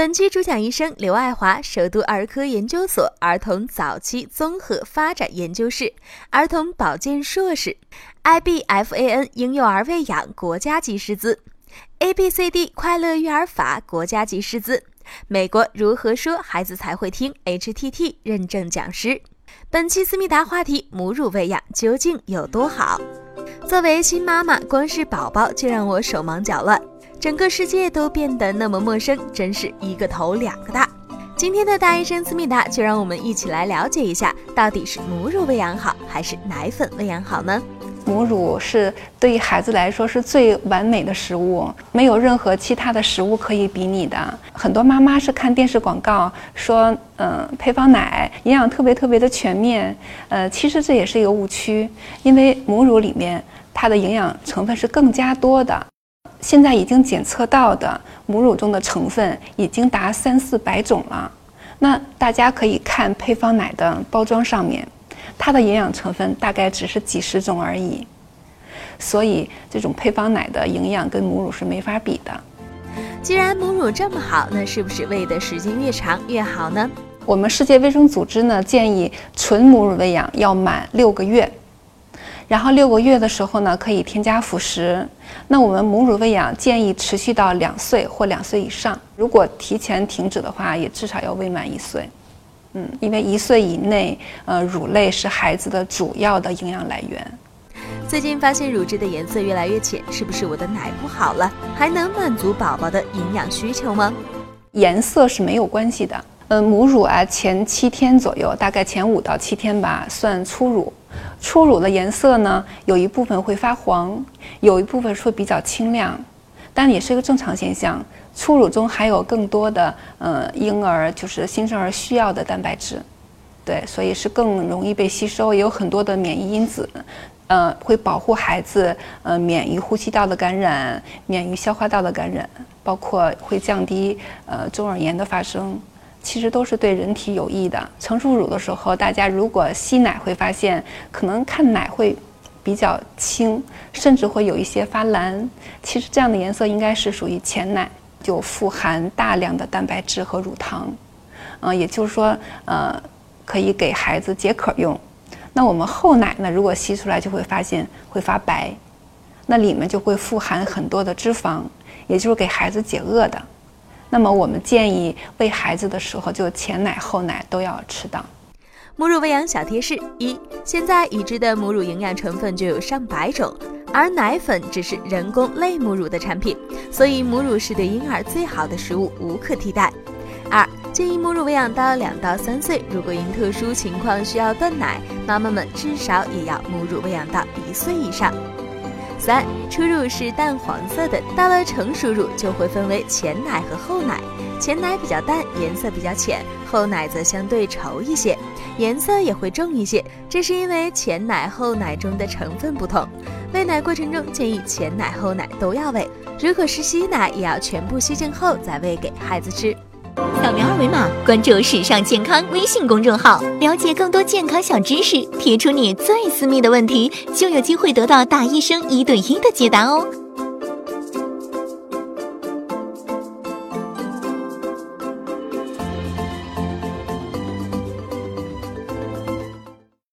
本期主讲医生刘爱华，首都儿科研究所儿童早期综合发展研究室儿童保健硕士，IBFAN 婴幼儿喂养国家级师资，ABCD 快乐育儿法国家级师资，美国如何说孩子才会听 HTT 认证讲师。本期思密达话题：母乳喂养究竟有多好？作为新妈妈，光是宝宝就让我手忙脚乱。整个世界都变得那么陌生，真是一个头两个大。今天的大医生思密达，就让我们一起来了解一下，到底是母乳喂养好，还是奶粉喂养好呢？母乳是对于孩子来说是最完美的食物，没有任何其他的食物可以比拟的。很多妈妈是看电视广告说，嗯，配方奶营养特别特别的全面，呃，其实这也是一个误区，因为母乳里面它的营养成分是更加多的。现在已经检测到的母乳中的成分已经达三四百种了。那大家可以看配方奶的包装上面，它的营养成分大概只是几十种而已。所以这种配方奶的营养跟母乳是没法比的。既然母乳这么好，那是不是喂的时间越长越好呢？我们世界卫生组织呢建议纯母乳喂养要满六个月。然后六个月的时候呢，可以添加辅食。那我们母乳喂养建议持续到两岁或两岁以上。如果提前停止的话，也至少要喂满一岁。嗯，因为一岁以内，呃，乳类是孩子的主要的营养来源。最近发现乳汁的颜色越来越浅，是不是我的奶不好了？还能满足宝宝的营养需求吗？颜色是没有关系的。嗯，母乳啊，前七天左右，大概前五到七天吧，算初乳。初乳的颜色呢，有一部分会发黄，有一部分会比较清亮，但也是一个正常现象。初乳中含有更多的呃婴儿就是新生儿需要的蛋白质，对，所以是更容易被吸收，也有很多的免疫因子，呃，会保护孩子呃免于呼吸道的感染，免于消化道的感染，包括会降低呃中耳炎的发生。其实都是对人体有益的。成熟乳的时候，大家如果吸奶会发现，可能看奶会比较清，甚至会有一些发蓝。其实这样的颜色应该是属于浅奶，就富含大量的蛋白质和乳糖，嗯，也就是说，呃，可以给孩子解渴用。那我们后奶呢，如果吸出来就会发现会发白，那里面就会富含很多的脂肪，也就是给孩子解饿的。那么我们建议喂孩子的时候，就前奶后奶都要适当。母乳喂养小贴士：一、现在已知的母乳营养成分就有上百种，而奶粉只是人工类母乳的产品，所以母乳是对婴儿最好的食物，无可替代。二、建议母乳喂养到两到三岁，如果因特殊情况需要断奶，妈妈们至少也要母乳喂养到一岁以上。三初乳是淡黄色的，到了成熟乳就会分为前奶和后奶，前奶比较淡，颜色比较浅，后奶则相对稠一些，颜色也会重一些。这是因为前奶后奶中的成分不同。喂奶过程中建议前奶后奶都要喂，如果是吸奶，也要全部吸净后再喂给孩子吃。扫描二维码，关注“时尚健康”微信公众号，了解更多健康小知识。提出你最私密的问题，就有机会得到大医生一对一的解答哦。